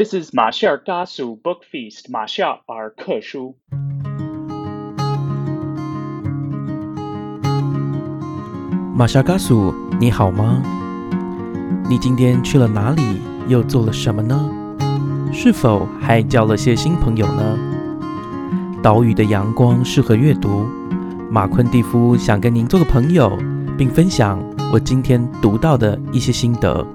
This is 马夏尔嘎苏 Book Feast 马夏尔课书。马夏嘎苏，你好吗？你今天去了哪里？又做了什么呢？是否还交了些新朋友呢？岛屿的阳光适合阅读。马昆蒂夫想跟您做个朋友，并分享我今天读到的一些心得。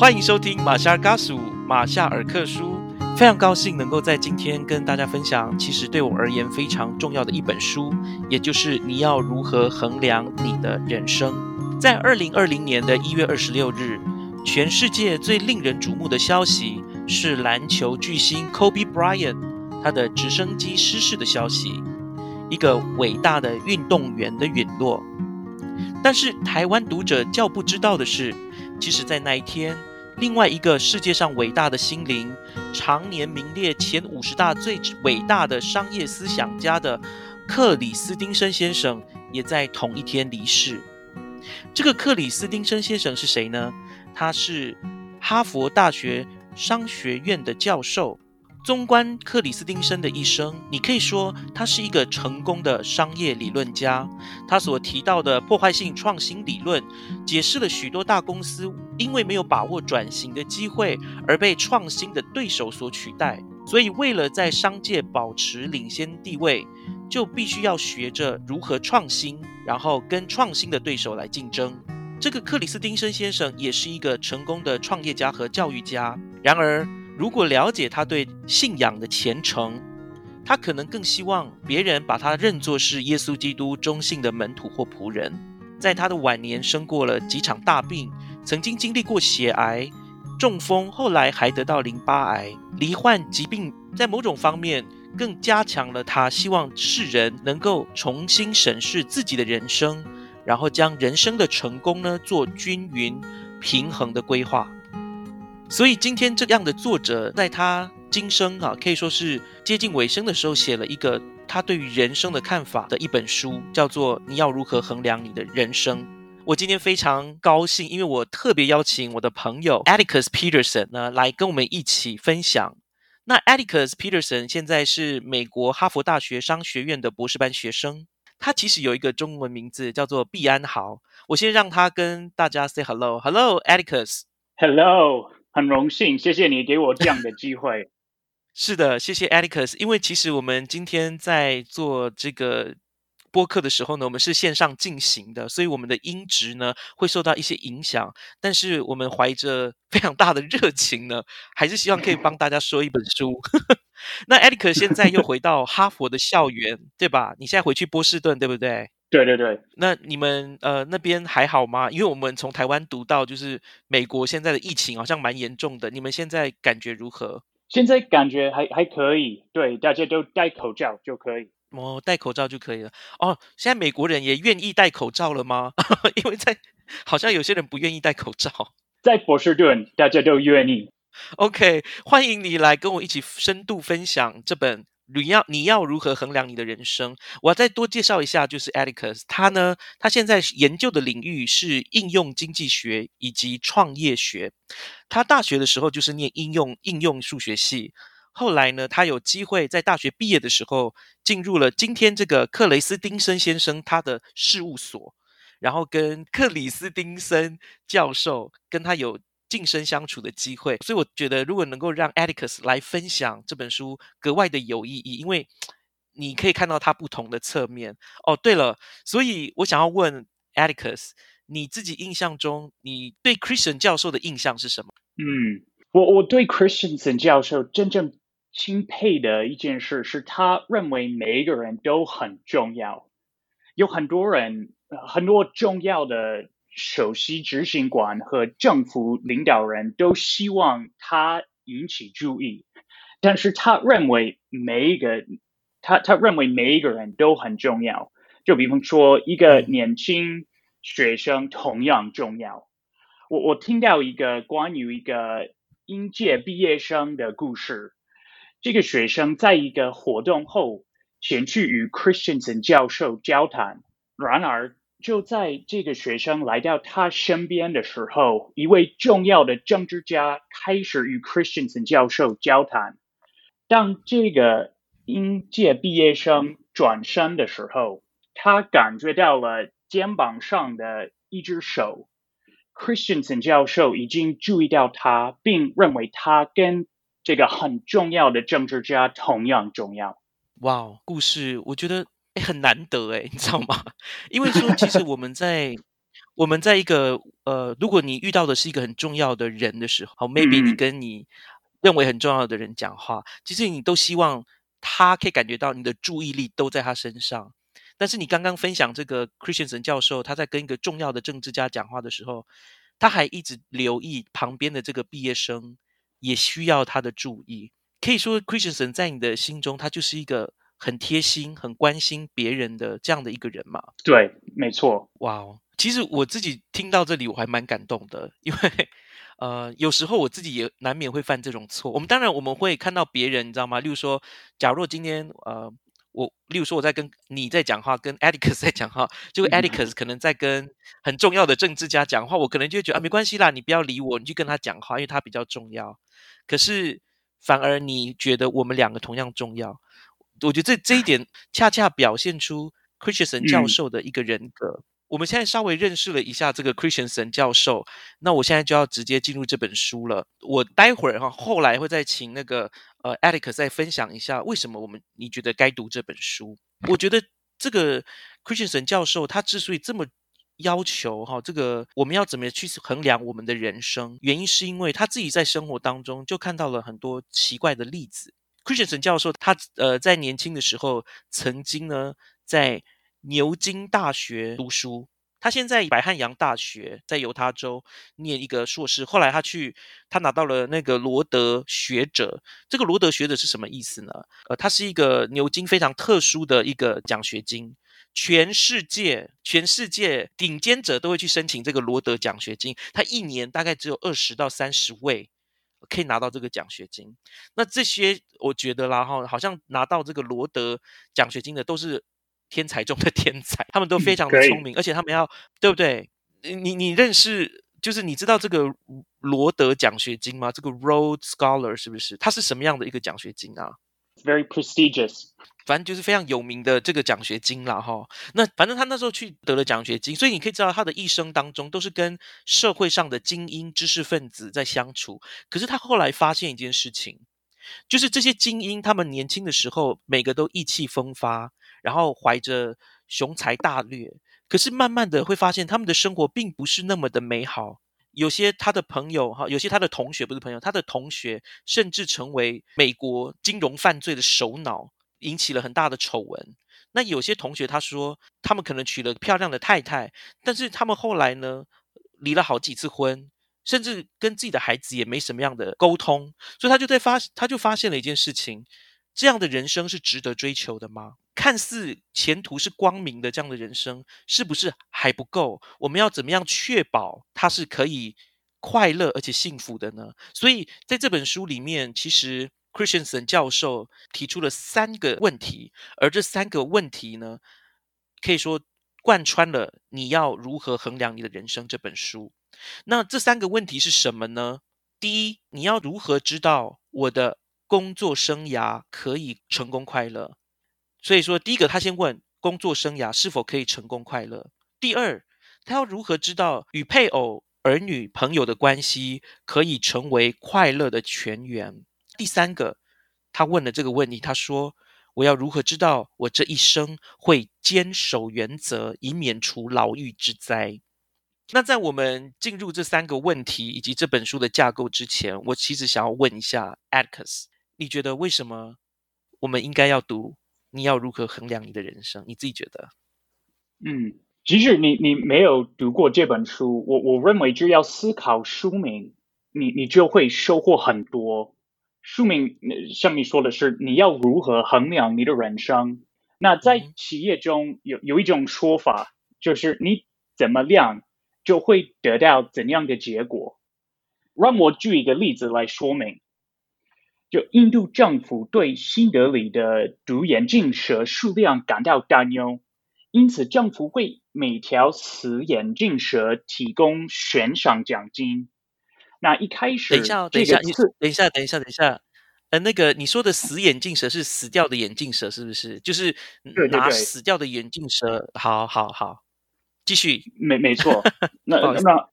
欢迎收听马夏尔嘎苏马夏尔克书，非常高兴能够在今天跟大家分享，其实对我而言非常重要的一本书，也就是你要如何衡量你的人生。在二零二零年的一月二十六日，全世界最令人瞩目的消息是篮球巨星 Kobe Bryant 他的直升机失事的消息，一个伟大的运动员的陨落。但是台湾读者较不知道的是，其实，在那一天。另外一个世界上伟大的心灵，常年名列前五十大最伟大的商业思想家的克里斯汀森先生，也在同一天离世。这个克里斯汀森先生是谁呢？他是哈佛大学商学院的教授。纵观克里斯汀森的一生，你可以说他是一个成功的商业理论家。他所提到的破坏性创新理论，解释了许多大公司因为没有把握转型的机会而被创新的对手所取代。所以，为了在商界保持领先地位，就必须要学着如何创新，然后跟创新的对手来竞争。这个克里斯汀森先生也是一个成功的创业家和教育家。然而，如果了解他对信仰的虔诚，他可能更希望别人把他认作是耶稣基督忠信的门徒或仆人。在他的晚年，生过了几场大病，曾经经历过血癌、中风，后来还得到淋巴癌。罹患疾病在某种方面更加强了他希望世人能够重新审视自己的人生，然后将人生的成功呢做均匀平衡的规划。所以今天这样的作者，在他今生啊，可以说是接近尾声的时候，写了一个他对于人生的看法的一本书，叫做《你要如何衡量你的人生》。我今天非常高兴，因为我特别邀请我的朋友 Atticus Peterson 呢，来跟我们一起分享。那 Atticus Peterson 现在是美国哈佛大学商学院的博士班学生，他其实有一个中文名字叫做毕安豪。我先让他跟大家 say hello，hello，Atticus。Hello。很荣幸，谢谢你给我这样的机会。是的，谢谢 Atticus。因为其实我们今天在做这个播客的时候呢，我们是线上进行的，所以我们的音质呢会受到一些影响。但是我们怀着非常大的热情呢，还是希望可以帮大家说一本书。那 Atticus 现在又回到哈佛的校园，对吧？你现在回去波士顿，对不对？对对对，那你们呃那边还好吗？因为我们从台湾读到，就是美国现在的疫情好像蛮严重的。你们现在感觉如何？现在感觉还还可以，对，大家都戴口罩就可以。哦，戴口罩就可以了。哦，现在美国人也愿意戴口罩了吗？因为在好像有些人不愿意戴口罩。在波士顿，大家都愿意。OK，欢迎你来跟我一起深度分享这本。你要你要如何衡量你的人生？我要再多介绍一下，就是 Atticus，他呢，他现在研究的领域是应用经济学以及创业学。他大学的时候就是念应用应用数学系，后来呢，他有机会在大学毕业的时候进入了今天这个克雷斯丁森先生他的事务所，然后跟克里斯丁森教授跟他有。近身相处的机会，所以我觉得如果能够让 Atticus 来分享这本书，格外的有意义，因为你可以看到他不同的侧面。哦，对了，所以我想要问 Atticus，你自己印象中，你对 Christian 教授的印象是什么？嗯，我我对 Christiansen 教授真正钦佩的一件事是他认为每一个人都很重要，有很多人很多重要的。首席执行官和政府领导人都希望他引起注意，但是他认为每一个他他认为每一个人都很重要。就比方说，一个年轻学生同样重要。我我听到一个关于一个应届毕业生的故事。这个学生在一个活动后前去与 Christensen 教授交谈，然而。就在这个学生来到他身边的时候，一位重要的政治家开始与 Christensen 教授交谈。当这个应届毕业生转身的时候，他感觉到了肩膀上的一只手。Christensen 教授已经注意到他，并认为他跟这个很重要的政治家同样重要。哇，故事我觉得很难得哎，你知道吗？因为说其实我们在我们在一个呃，如果你遇到的是一个很重要的人的时候，maybe 你跟你认为很重要的人讲话，其实你都希望他可以感觉到你的注意力都在他身上。但是你刚刚分享这个 Christiansen 教授，他在跟一个重要的政治家讲话的时候，他还一直留意旁边的这个毕业生，也需要他的注意。可以说，Christiansen 在你的心中，他就是一个很贴心、很关心别人的这样的一个人嘛？对，没错。哇哦，其实我自己听到这里，我还蛮感动的，因为呃，有时候我自己也难免会犯这种错。我们当然我们会看到别人，你知道吗？例如说，假如今天呃。我例如说，我在跟你在讲话，跟 Atticus 在讲话，就 Atticus 可能在跟很重要的政治家讲话，我可能就觉得啊，没关系啦，你不要理我，你去跟他讲话，因为他比较重要。可是反而你觉得我们两个同样重要，我觉得这这一点恰恰表现出 Christian 教授的一个人格。我们现在稍微认识了一下这个 Christiansen 教授，那我现在就要直接进入这本书了。我待会儿哈，后来会再请那个呃 Alex 再分享一下为什么我们你觉得该读这本书。我觉得这个 Christiansen 教授他之所以这么要求哈，这个我们要怎么去衡量我们的人生，原因是因为他自己在生活当中就看到了很多奇怪的例子。Christiansen 教授他呃在年轻的时候曾经呢在牛津大学读书，他现在白汉阳大学在犹他州念一个硕士。后来他去，他拿到了那个罗德学者。这个罗德学者是什么意思呢？呃，他是一个牛津非常特殊的一个奖学金，全世界全世界顶尖者都会去申请这个罗德奖学金。他一年大概只有二十到三十位可以拿到这个奖学金。那这些我觉得啦哈，好像拿到这个罗德奖学金的都是。天才中的 天才，他们都非常的聪明，而且他们要对不对？你你认识，就是你知道这个罗德奖学金吗？这个 Rhodes Scholar 是不是？它是什么样的一个奖学金啊？Very prestigious，反正就是非常有名的这个奖学金了哈。那反正他那时候去得了奖学金，所以你可以知道他的一生当中都是跟社会上的精英知识分子在相处。可是他后来发现一件事情，就是这些精英他们年轻的时候每个都意气风发。然后怀着雄才大略，可是慢慢的会发现他们的生活并不是那么的美好。有些他的朋友哈，有些他的同学不是朋友，他的同学甚至成为美国金融犯罪的首脑，引起了很大的丑闻。那有些同学他说，他们可能娶了漂亮的太太，但是他们后来呢，离了好几次婚，甚至跟自己的孩子也没什么样的沟通。所以他就在发，他就发现了一件事情：这样的人生是值得追求的吗？看似前途是光明的这样的人生，是不是还不够？我们要怎么样确保它是可以快乐而且幸福的呢？所以在这本书里面，其实 Christensen 教授提出了三个问题，而这三个问题呢，可以说贯穿了你要如何衡量你的人生这本书。那这三个问题是什么呢？第一，你要如何知道我的工作生涯可以成功快乐？所以说，第一个，他先问工作生涯是否可以成功快乐；第二，他要如何知道与配偶、儿女、朋友的关系可以成为快乐的泉源；第三个，他问了这个问题，他说：“我要如何知道我这一生会坚守原则，以免除牢狱之灾？”那在我们进入这三个问题以及这本书的架构之前，我其实想要问一下 Atticus，你觉得为什么我们应该要读？你要如何衡量你的人生？你自己觉得？嗯，即使你你没有读过这本书，我我认为就要思考书名，你你就会收获很多。书名像你说的是，你要如何衡量你的人生？那在企业中有有一种说法，就是你怎么量，就会得到怎样的结果。让我举一个例子来说明。就印度政府对新德里的独眼镜蛇数量感到担忧，因此政府为每条死眼镜蛇提供悬赏奖金。那一开始，等一下，等一下，等一下，等一下，等一下。呃，那个你说的死眼镜蛇是死掉的眼镜蛇，是不是？就是拿死掉的眼镜蛇。好好好，继续。没没错。那 那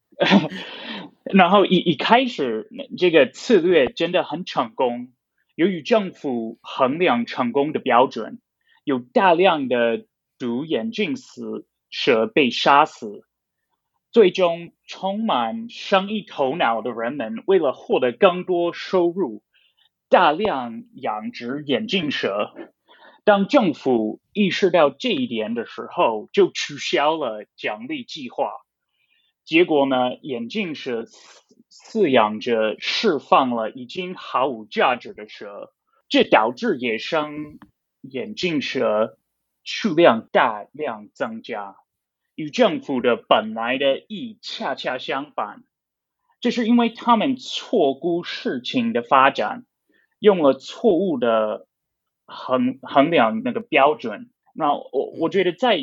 然后一一开始，这个策略真的很成功。由于政府衡量成功的标准，有大量的毒眼镜死蛇被杀死。最终，充满生意头脑的人们为了获得更多收入。大量养殖眼镜蛇，当政府意识到这一点的时候，就取消了奖励计划。结果呢，眼镜蛇饲养者释放了已经毫无价值的蛇，这导致野生眼镜蛇数量大量增加，与政府的本来的意恰恰相反。这是因为他们错估事情的发展。用了错误的衡衡量那个标准，那我我觉得在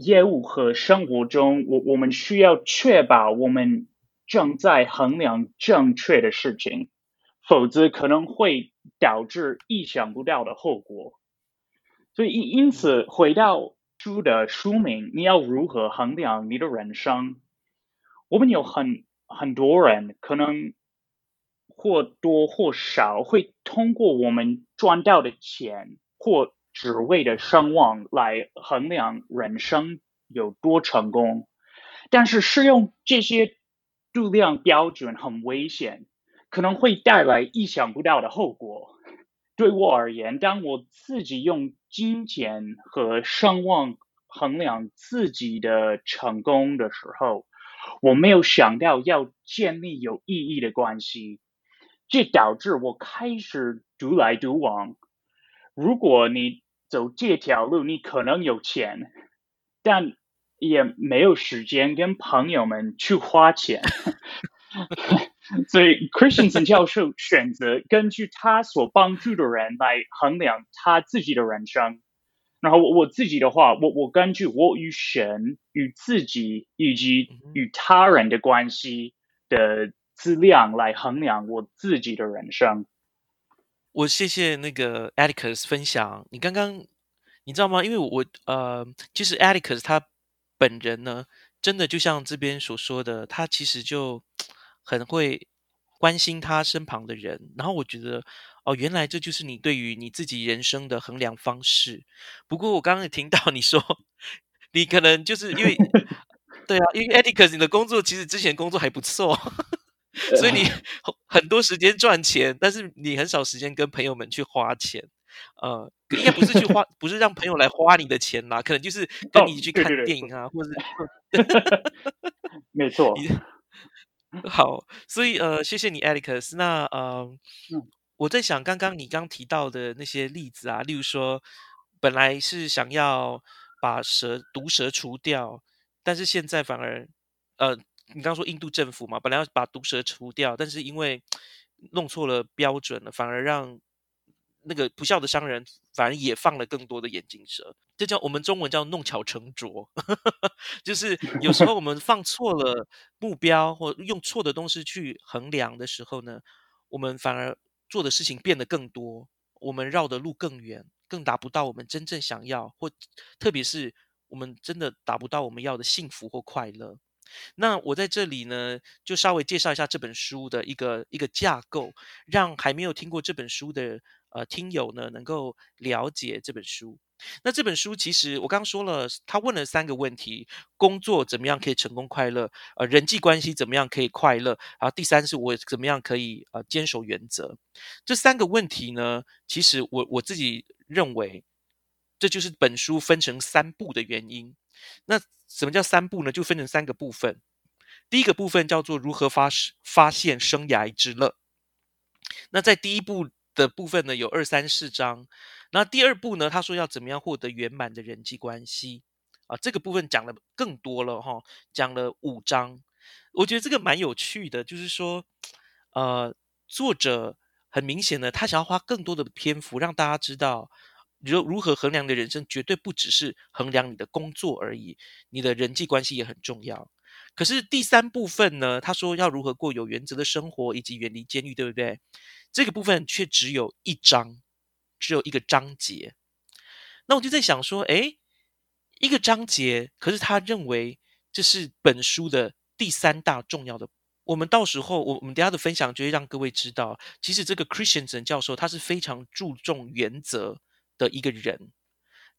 业务和生活中，我我们需要确保我们正在衡量正确的事情，否则可能会导致意想不到的后果。所以因此回到书的书名，你要如何衡量你的人生？我们有很很多人可能。或多或少会通过我们赚到的钱或职位的声望来衡量人生有多成功，但是适用这些度量标准很危险，可能会带来意想不到的后果。对我而言，当我自己用金钱和声望衡量自己的成功的时候，我没有想到要建立有意义的关系。这导致我开始独来独往。如果你走这条路，你可能有钱，但也没有时间跟朋友们去花钱。所以，Christensen 教授选择根据他所帮助的人来衡量他自己的人生。然后，我我自己的话，我我根据我与神、与自己以及与他人的关系的。质量来衡量我自己的人生。我谢谢那个 Atticus 分享。你刚刚你知道吗？因为我呃，其实 Atticus 他本人呢，真的就像这边所说的，他其实就很会关心他身旁的人。然后我觉得哦，原来这就是你对于你自己人生的衡量方式。不过我刚刚也听到你说，你可能就是因为 对啊，因为 Atticus 你的工作其实之前工作还不错。所以你很多时间赚钱，但是你很少时间跟朋友们去花钱，呃，应该不是去花，不是让朋友来花你的钱啦，可能就是 跟你去看电影啊，或者，没错。好，所以呃，谢谢你，Alex。那呃，我在想，刚刚你刚提到的那些例子啊，例如说，本来是想要把蛇毒蛇除掉，但是现在反而呃。你刚说印度政府嘛，本来要把毒蛇除掉，但是因为弄错了标准了，反而让那个不孝的商人反而也放了更多的眼镜蛇，这叫我们中文叫弄巧成拙，就是有时候我们放错了目标或用错的东西去衡量的时候呢，我们反而做的事情变得更多，我们绕的路更远，更达不到我们真正想要，或特别是我们真的达不到我们要的幸福或快乐。那我在这里呢，就稍微介绍一下这本书的一个一个架构，让还没有听过这本书的呃听友呢，能够了解这本书。那这本书其实我刚刚说了，他问了三个问题：工作怎么样可以成功快乐？呃，人际关系怎么样可以快乐？然后第三是我怎么样可以呃坚守原则？这三个问题呢，其实我我自己认为，这就是本书分成三步的原因。那什么叫三步呢？就分成三个部分。第一个部分叫做如何发发现生涯之乐。那在第一步的部分呢，有二三四章。那第二步呢，他说要怎么样获得圆满的人际关系啊？这个部分讲的更多了哈，讲了五章。我觉得这个蛮有趣的，就是说，呃，作者很明显的，他想要花更多的篇幅让大家知道。如如何衡量的人生，绝对不只是衡量你的工作而已，你的人际关系也很重要。可是第三部分呢？他说要如何过有原则的生活，以及远离监狱，对不对？这个部分却只有一章，只有一个章节。那我就在想说，诶，一个章节，可是他认为这是本书的第三大重要的。我们到时候，我我们等下的分享就会让各位知道，其实这个 Christiansen 教授他是非常注重原则的一个人。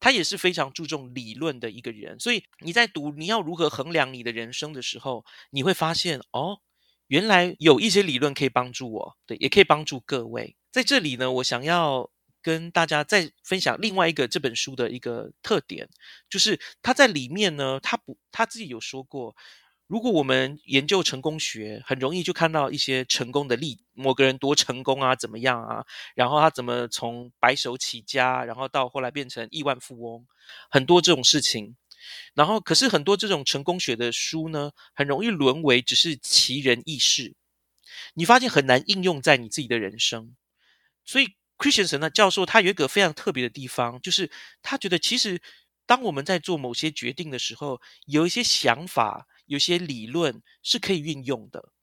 他也是非常注重理论的一个人，所以你在读你要如何衡量你的人生的时候，你会发现哦，原来有一些理论可以帮助我，对，也可以帮助各位。在这里呢，我想要跟大家再分享另外一个这本书的一个特点，就是他在里面呢，他不他自己有说过。如果我们研究成功学，很容易就看到一些成功的例，某个人多成功啊，怎么样啊？然后他怎么从白手起家，然后到后来变成亿万富翁，很多这种事情。然后，可是很多这种成功学的书呢，很容易沦为只是奇人异事，你发现很难应用在你自己的人生。所以，Christian 呢教授他有一个非常特别的地方，就是他觉得其实当我们在做某些决定的时候，有一些想法。有些理论是可以运用的，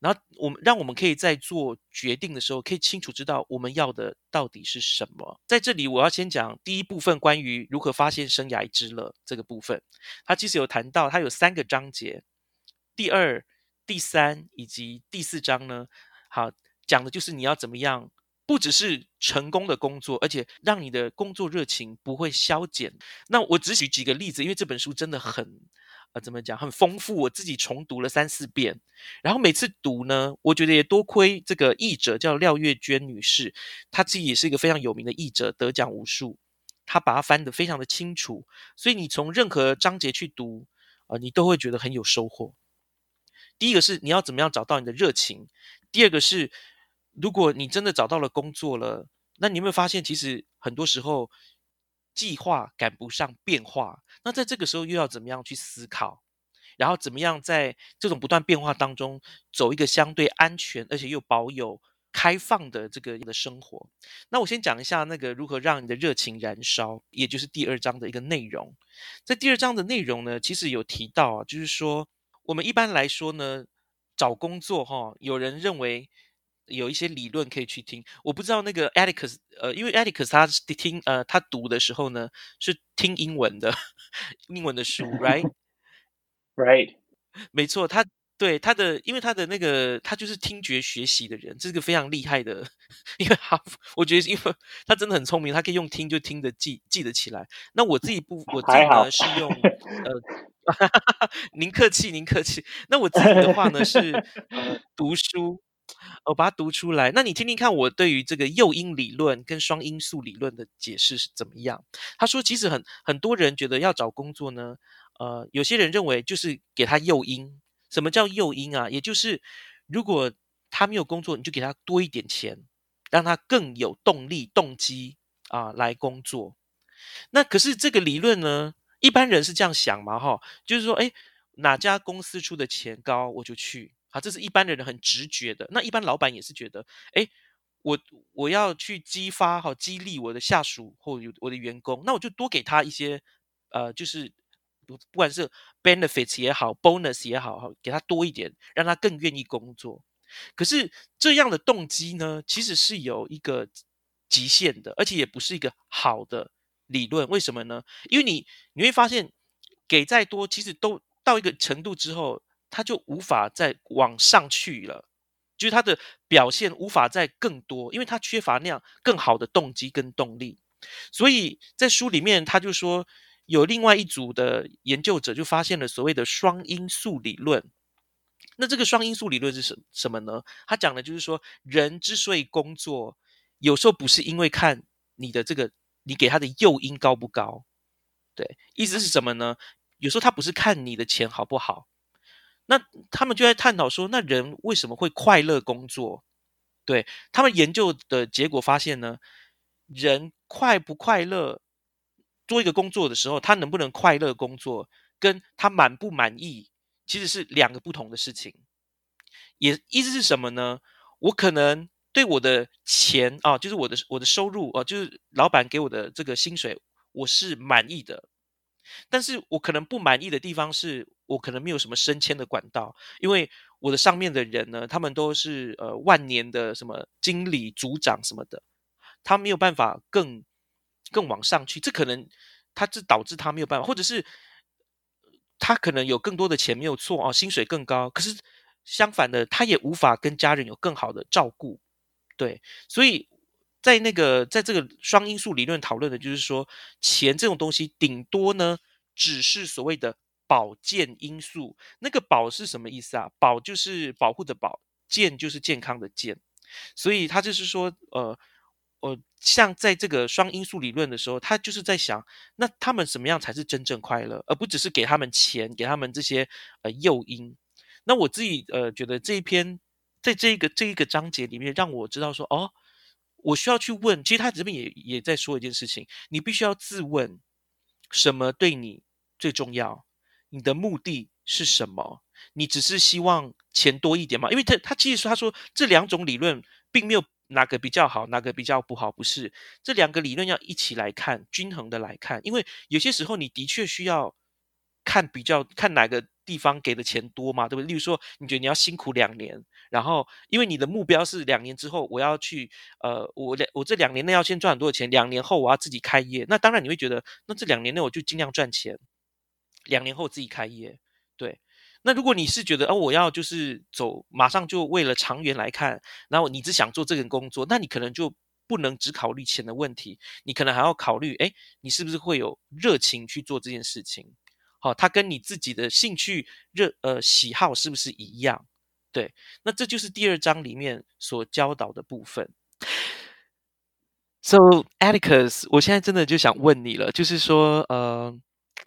然后我们让我们可以在做决定的时候，可以清楚知道我们要的到底是什么。在这里，我要先讲第一部分关于如何发现生涯之乐这个部分。它其实有谈到，它有三个章节，第二、第三以及第四章呢，好讲的就是你要怎么样，不只是成功的工作，而且让你的工作热情不会消减。那我只举几个例子，因为这本书真的很。啊，怎么讲？很丰富，我自己重读了三四遍，然后每次读呢，我觉得也多亏这个译者叫廖月娟女士，她自己也是一个非常有名的译者，得奖无数，她把它翻得非常的清楚，所以你从任何章节去读啊，你都会觉得很有收获。第一个是你要怎么样找到你的热情，第二个是如果你真的找到了工作了，那你有没有发现，其实很多时候。计划赶不上变化，那在这个时候又要怎么样去思考？然后怎么样在这种不断变化当中走一个相对安全而且又保有开放的这个的生活？那我先讲一下那个如何让你的热情燃烧，也就是第二章的一个内容。在第二章的内容呢，其实有提到啊，就是说我们一般来说呢，找工作哈，有人认为。有一些理论可以去听，我不知道那个 Alex，呃，因为 Alex 他听，呃，他读的时候呢是听英文的，英文的书，right，right，没错，他对他的，因为他的那个他就是听觉学习的人，这是个非常厉害的，因为他我觉得因为他真的很聪明，他可以用听就听得记记得起来。那我自己不，我自己呢是用，呃，您客气，您客气。那我自己的话呢是呃 读书。我把它读出来，那你听听看，我对于这个诱因理论跟双因素理论的解释是怎么样？他说，其实很很多人觉得要找工作呢，呃，有些人认为就是给他诱因。什么叫诱因啊？也就是如果他没有工作，你就给他多一点钱，让他更有动力、动机啊来工作。那可是这个理论呢，一般人是这样想嘛，哈，就是说，哎，哪家公司出的钱高，我就去。啊，这是一般的人很直觉的。那一般老板也是觉得，哎，我我要去激发哈，激励我的下属或我的员工，那我就多给他一些，呃，就是不不管是 benefits 也好，bonus 也好，哈，给他多一点，让他更愿意工作。可是这样的动机呢，其实是有一个极限的，而且也不是一个好的理论。为什么呢？因为你你会发现，给再多，其实都到一个程度之后。他就无法再往上去了，就是他的表现无法再更多，因为他缺乏那样更好的动机跟动力。所以在书里面，他就说有另外一组的研究者就发现了所谓的双因素理论。那这个双因素理论是什什么呢？他讲的就是说，人之所以工作，有时候不是因为看你的这个你给他的诱因高不高，对，意思是什么呢？有时候他不是看你的钱好不好。那他们就在探讨说，那人为什么会快乐工作？对他们研究的结果发现呢，人快不快乐做一个工作的时候，他能不能快乐工作，跟他满不满意其实是两个不同的事情。也意思是什么呢？我可能对我的钱啊，就是我的我的收入啊，就是老板给我的这个薪水，我是满意的。但是我可能不满意的地方是，我可能没有什么升迁的管道，因为我的上面的人呢，他们都是呃万年的什么经理、组长什么的，他没有办法更更往上去，这可能他这导致他没有办法，或者是他可能有更多的钱没有错啊，薪水更高，可是相反的，他也无法跟家人有更好的照顾，对，所以。在那个，在这个双因素理论讨论的，就是说，钱这种东西，顶多呢，只是所谓的保健因素。那个保是什么意思啊？保就是保护的保，健就是健康的健。所以他就是说，呃，呃，像在这个双因素理论的时候，他就是在想，那他们什么样才是真正快乐，而不只是给他们钱，给他们这些呃诱因。那我自己呃觉得这一篇在这个这一个章节里面，让我知道说，哦。我需要去问，其实他这边也也在说一件事情，你必须要自问，什么对你最重要？你的目的是什么？你只是希望钱多一点吗？因为他他其实说他说这两种理论并没有哪个比较好，哪个比较不好，不是这两个理论要一起来看，均衡的来看，因为有些时候你的确需要看比较看哪个。地方给的钱多嘛，对不对？例如说，你觉得你要辛苦两年，然后因为你的目标是两年之后我要去，呃，我两我这两年内要先赚很多钱，两年后我要自己开业。那当然你会觉得，那这两年内我就尽量赚钱，两年后自己开业。对，那如果你是觉得，哦，我要就是走，马上就为了长远来看，然后你只想做这个工作，那你可能就不能只考虑钱的问题，你可能还要考虑，哎，你是不是会有热情去做这件事情？好，它跟你自己的兴趣热呃喜好是不是一样？对，那这就是第二章里面所教导的部分。So, Atticus，我现在真的就想问你了，就是说，呃，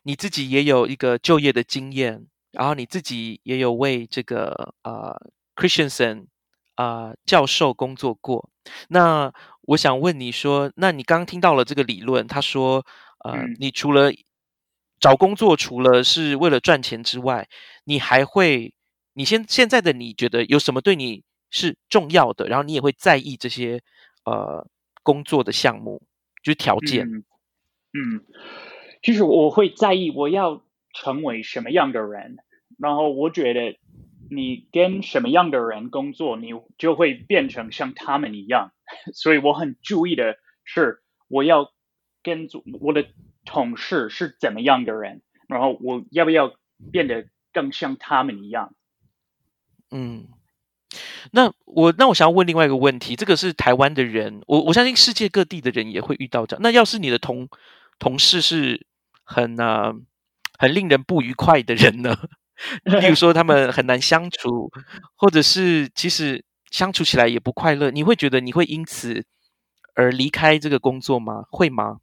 你自己也有一个就业的经验，然后你自己也有为这个呃 Christiansen 啊教授工作过。那我想问你说，那你刚刚听到了这个理论，他说，呃，你除了找工作除了是为了赚钱之外，你还会，你现现在的你觉得有什么对你是重要的？然后你也会在意这些呃工作的项目，就是条件。嗯，其实我会在意我要成为什么样的人，然后我觉得你跟什么样的人工作，你就会变成像他们一样。所以我很注意的是，我要跟我的。同事是怎么样的人？然后我要不要变得更像他们一样？嗯，那我那我想要问另外一个问题，这个是台湾的人，我我相信世界各地的人也会遇到这样。那要是你的同同事是很啊很令人不愉快的人呢？例如说他们很难相处，或者是其实相处起来也不快乐，你会觉得你会因此而离开这个工作吗？会吗？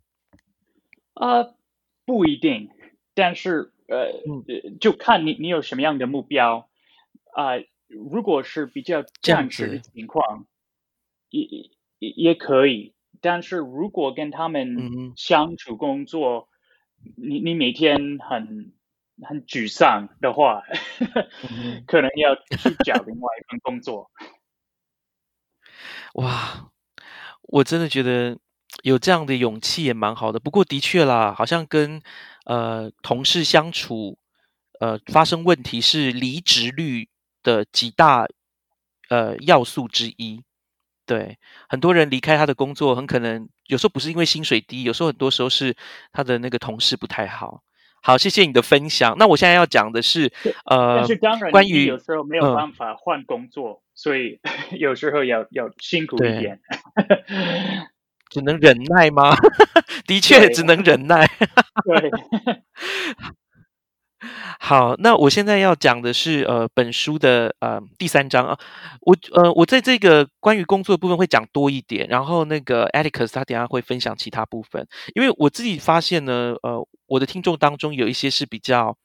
呃，不一定，但是呃，就看你你有什么样的目标啊。如果是比较暂时的情况，也也也可以。但是如果跟他们相处工作，你你每天很很沮丧的话，可能要去找另外一份工作。哇，我真的觉得。有这样的勇气也蛮好的，不过的确啦，好像跟呃同事相处，呃发生问题是离职率的几大呃要素之一。对，很多人离开他的工作，很可能有时候不是因为薪水低，有时候很多时候是他的那个同事不太好。好，谢谢你的分享。那我现在要讲的是，呃，但是当然，关于有时候没有办法换工作，所以 有时候要要辛苦一点。只能忍耐吗？的确，只能忍耐。对。好，那我现在要讲的是呃，本书的呃第三章啊。我呃，我在这个关于工作的部分会讲多一点，然后那个 Atticus 他等下会分享其他部分。因为我自己发现呢，呃，我的听众当中有一些是比较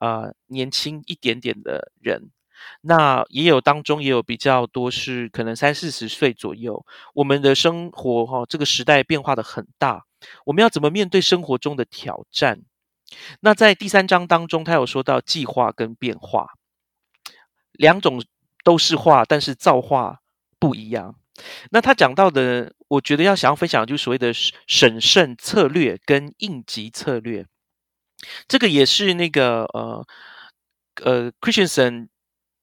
呃年轻一点点的人。那也有当中也有比较多是可能三四十岁左右，我们的生活哈，这个时代变化的很大，我们要怎么面对生活中的挑战？那在第三章当中，他有说到计划跟变化，两种都是化，但是造化不一样。那他讲到的，我觉得要想要分享，就是所谓的审慎策略跟应急策略。这个也是那个呃呃，Christensen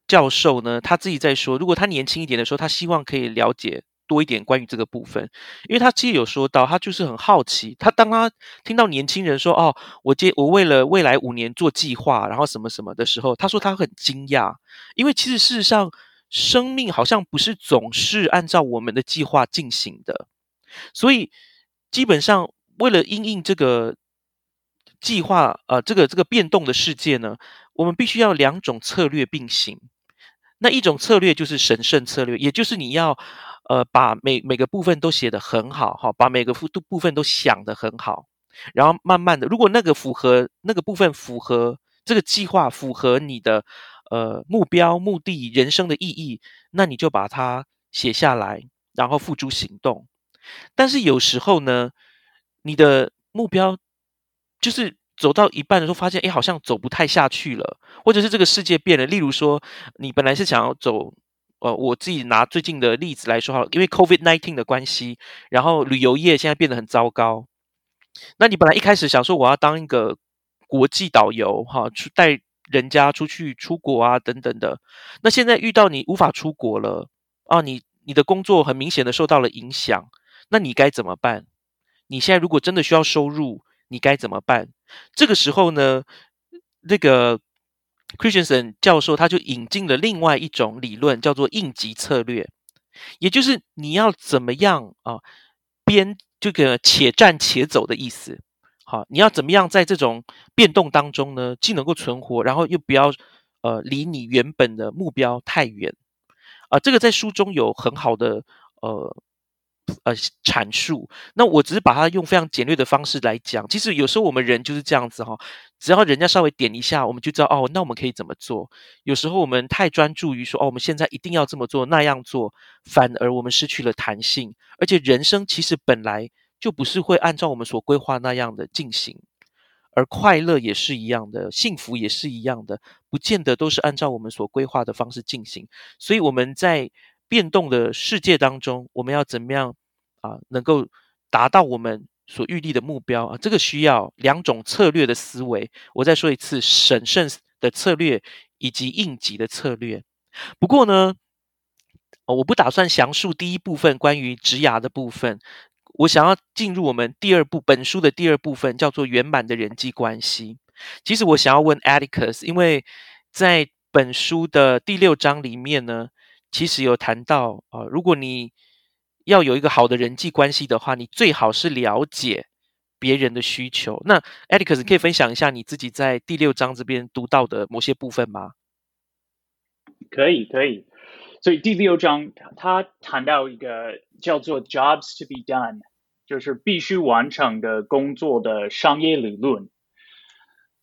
教授呢，他自己在说，如果他年轻一点的时候，他希望可以了解多一点关于这个部分，因为他其实有说到，他就是很好奇，他当他听到年轻人说哦，我接我为了未来五年做计划，然后什么什么的时候，他说他很惊讶，因为其实事实上。生命好像不是总是按照我们的计划进行的，所以基本上为了应应这个计划，呃，这个这个变动的世界呢，我们必须要两种策略并行。那一种策略就是神圣策略，也就是你要呃把每每个部分都写得很好，哈，把每个部部分都想得很好，然后慢慢的，如果那个符合那个部分符合这个计划，符合你的。呃，目标、目的、人生的意义，那你就把它写下来，然后付诸行动。但是有时候呢，你的目标就是走到一半的时候，发现哎，好像走不太下去了，或者是这个世界变了。例如说，你本来是想要走，呃，我自己拿最近的例子来说好，因为 COVID nineteen 的关系，然后旅游业现在变得很糟糕。那你本来一开始想说，我要当一个国际导游，哈，去带。人家出去出国啊，等等的。那现在遇到你无法出国了啊，你你的工作很明显的受到了影响，那你该怎么办？你现在如果真的需要收入，你该怎么办？这个时候呢，那个 Christensen 教授他就引进了另外一种理论，叫做应急策略，也就是你要怎么样啊，边这个且战且走的意思。好，你要怎么样在这种变动当中呢？既能够存活，然后又不要呃离你原本的目标太远啊？这个在书中有很好的呃呃阐述。那我只是把它用非常简略的方式来讲。其实有时候我们人就是这样子哈，只要人家稍微点一下，我们就知道哦，那我们可以怎么做？有时候我们太专注于说哦，我们现在一定要这么做那样做，反而我们失去了弹性。而且人生其实本来。就不是会按照我们所规划那样的进行，而快乐也是一样的，幸福也是一样的，不见得都是按照我们所规划的方式进行。所以我们在变动的世界当中，我们要怎么样啊，能够达到我们所预立的目标啊？这个需要两种策略的思维。我再说一次，审慎的策略以及应急的策略。不过呢，我不打算详述第一部分关于植牙的部分。我想要进入我们第二部本书的第二部分，叫做圆满的人际关系。其实我想要问 Atticus，因为在本书的第六章里面呢，其实有谈到啊，如果你要有一个好的人际关系的话，你最好是了解别人的需求。那 Atticus 可以分享一下你自己在第六章这边读到的某些部分吗？可以，可以。所以第六章他谈到一个叫做 jobs to be done，就是必须完成的工作的商业理论。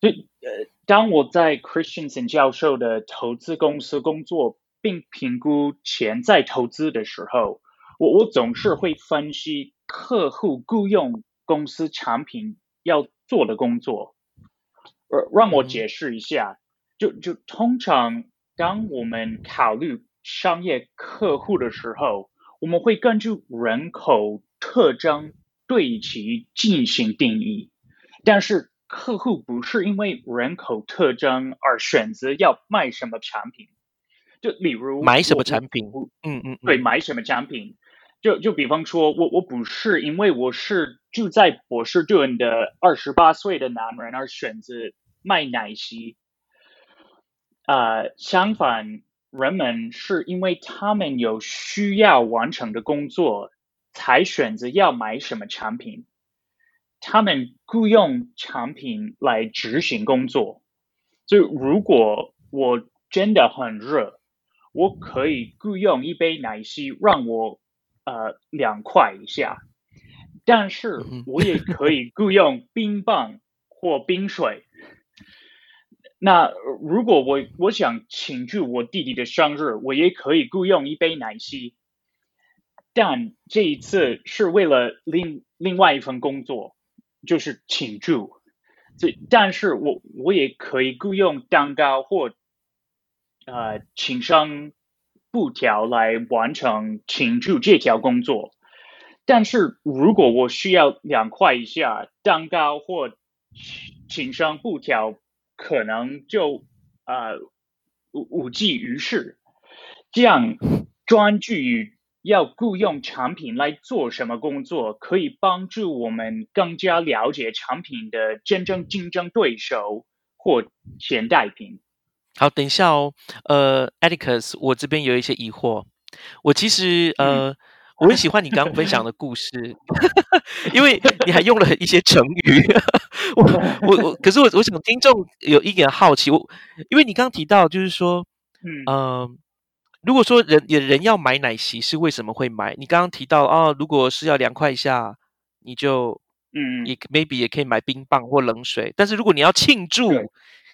就呃，当我在 Christensen 教授的投资公司工作，并评估潜在投资的时候，我我总是会分析客户雇佣公司产品要做的工作。呃，让我解释一下，就就通常当我们考虑商业客户的时候，我们会根据人口特征对其进行定义。但是客户不是因为人口特征而选择要卖什么产品。就例如买什么产品？嗯嗯，对，买什么产品？就就比方说，我我不是因为我是住在波士顿的二十八岁的男人而选择卖奶昔。呃，相反。人们是因为他们有需要完成的工作，才选择要买什么产品。他们雇佣产品来执行工作。就如果我真的很热，我可以雇佣一杯奶昔让我呃凉快一下。但是我也可以雇佣冰棒或冰水。那如果我我想庆祝我弟弟的生日，我也可以雇佣一杯奶昔，但这一次是为了另另外一份工作，就是庆祝。这但是我我也可以雇佣蛋糕或呃请商布条来完成庆祝这条工作。但是如果我需要两块以下蛋糕或请商布条，可能就呃无无济于事。这样专注于要雇佣产品来做什么工作，可以帮助我们更加了解产品的真正竞争对手或潜在品。好，等一下哦，呃，Atticus，我这边有一些疑惑。我其实呃，我很喜欢你刚刚分享的故事，因为你还用了一些成语。我我我，可是我我想听众有一点好奇，我因为你刚刚提到就是说，嗯，如果说人有人要买奶昔是为什么会买？你刚刚提到啊，如果是要凉快一下，你就嗯，也 maybe 也可以买冰棒或冷水。但是如果你要庆祝，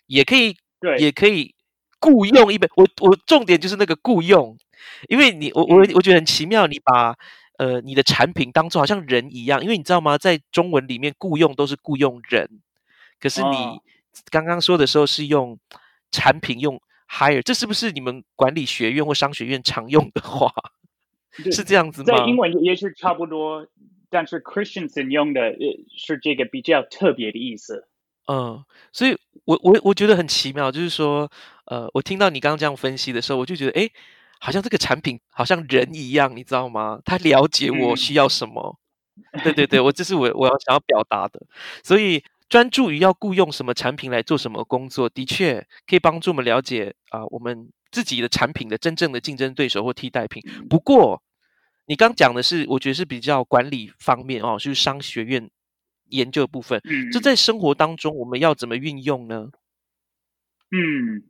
也可以。对，也可以雇佣一本。我我重点就是那个雇佣，因为你我我我觉得很奇妙，你把呃你的产品当做好像人一样，因为你知道吗？在中文里面雇佣都是雇佣人，可是你刚刚说的时候是用产品用 hire，这是不是你们管理学院或商学院常用的话？是这样子吗？在英文也是差不多，但是 Christiansen 用的是这个比较特别的意思。嗯，所以我我我觉得很奇妙，就是说，呃，我听到你刚刚这样分析的时候，我就觉得，哎，好像这个产品好像人一样，你知道吗？他了解我需要什么。对对对，我这是我我要想要表达的。所以专注于要雇佣什么产品来做什么工作，的确可以帮助我们了解啊，我们自己的产品的真正的竞争对手或替代品。不过，你刚讲的是，我觉得是比较管理方面哦，就是商学院。研究的部分，嗯，这在生活当中我们要怎么运用呢？嗯，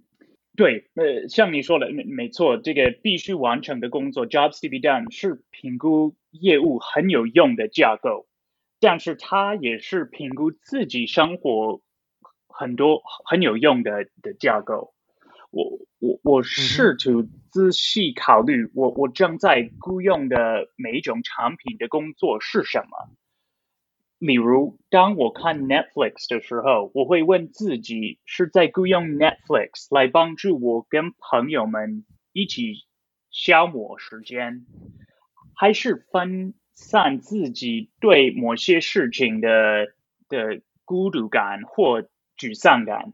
对，呃，像你说的，没没错，这个必须完成的工作，jobs to be done，是评估业务很有用的架构，但是它也是评估自己生活很多很有用的的架构。我我我试图仔细考虑，我我正在雇佣的每一种产品的工作是什么。例如，当我看 Netflix 的时候，我会问自己：是在雇佣 Netflix 来帮助我跟朋友们一起消磨时间，还是分散自己对某些事情的的孤独感或沮丧感？